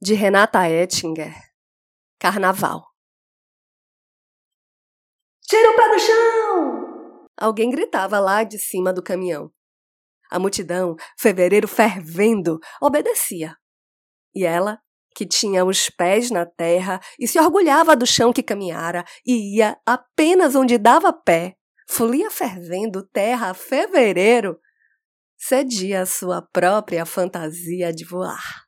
de Renata Ettinger. Carnaval. Tira o pé do chão! Alguém gritava lá de cima do caminhão. A multidão, fevereiro fervendo, obedecia. E ela, que tinha os pés na terra e se orgulhava do chão que caminhara e ia apenas onde dava pé, folia fervendo terra a fevereiro, cedia a sua própria fantasia de voar.